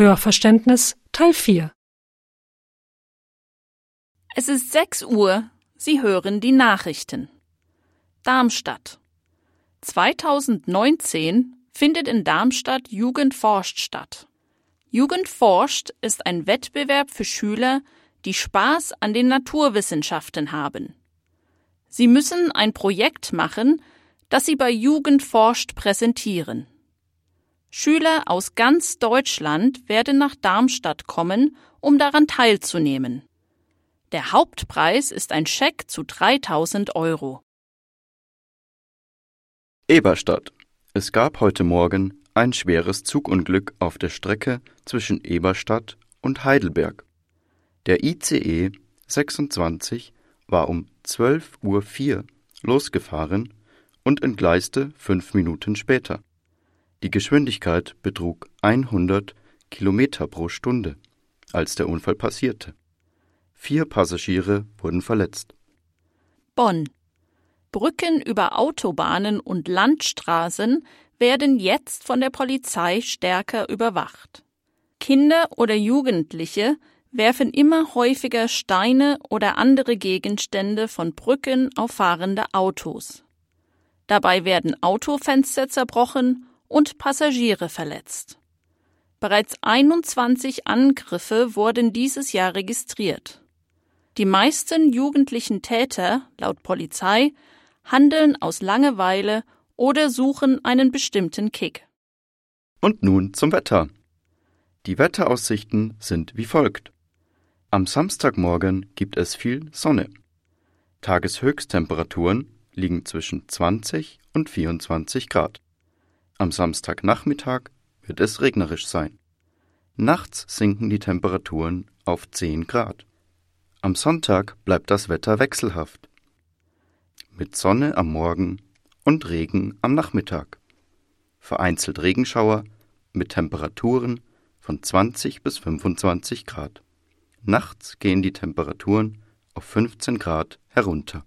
Hörverständnis Teil 4 Es ist 6 Uhr. Sie hören die Nachrichten. Darmstadt. 2019 findet in Darmstadt Jugend forscht statt. Jugend forscht ist ein Wettbewerb für Schüler, die Spaß an den Naturwissenschaften haben. Sie müssen ein Projekt machen, das sie bei Jugend forscht präsentieren. Schüler aus ganz Deutschland werden nach Darmstadt kommen, um daran teilzunehmen. Der Hauptpreis ist ein Scheck zu 3000 Euro. Eberstadt. Es gab heute Morgen ein schweres Zugunglück auf der Strecke zwischen Eberstadt und Heidelberg. Der ICE 26 war um 12.04 Uhr losgefahren und entgleiste fünf Minuten später. Die Geschwindigkeit betrug 100 Kilometer pro Stunde, als der Unfall passierte. Vier Passagiere wurden verletzt. Bonn. Brücken über Autobahnen und Landstraßen werden jetzt von der Polizei stärker überwacht. Kinder oder Jugendliche werfen immer häufiger Steine oder andere Gegenstände von Brücken auf fahrende Autos. Dabei werden Autofenster zerbrochen und Passagiere verletzt. Bereits 21 Angriffe wurden dieses Jahr registriert. Die meisten jugendlichen Täter, laut Polizei, handeln aus Langeweile oder suchen einen bestimmten Kick. Und nun zum Wetter. Die Wetteraussichten sind wie folgt. Am Samstagmorgen gibt es viel Sonne. Tageshöchsttemperaturen liegen zwischen 20 und 24 Grad. Am Samstagnachmittag wird es regnerisch sein. Nachts sinken die Temperaturen auf 10 Grad. Am Sonntag bleibt das Wetter wechselhaft. Mit Sonne am Morgen und Regen am Nachmittag. Vereinzelt Regenschauer mit Temperaturen von 20 bis 25 Grad. Nachts gehen die Temperaturen auf 15 Grad herunter.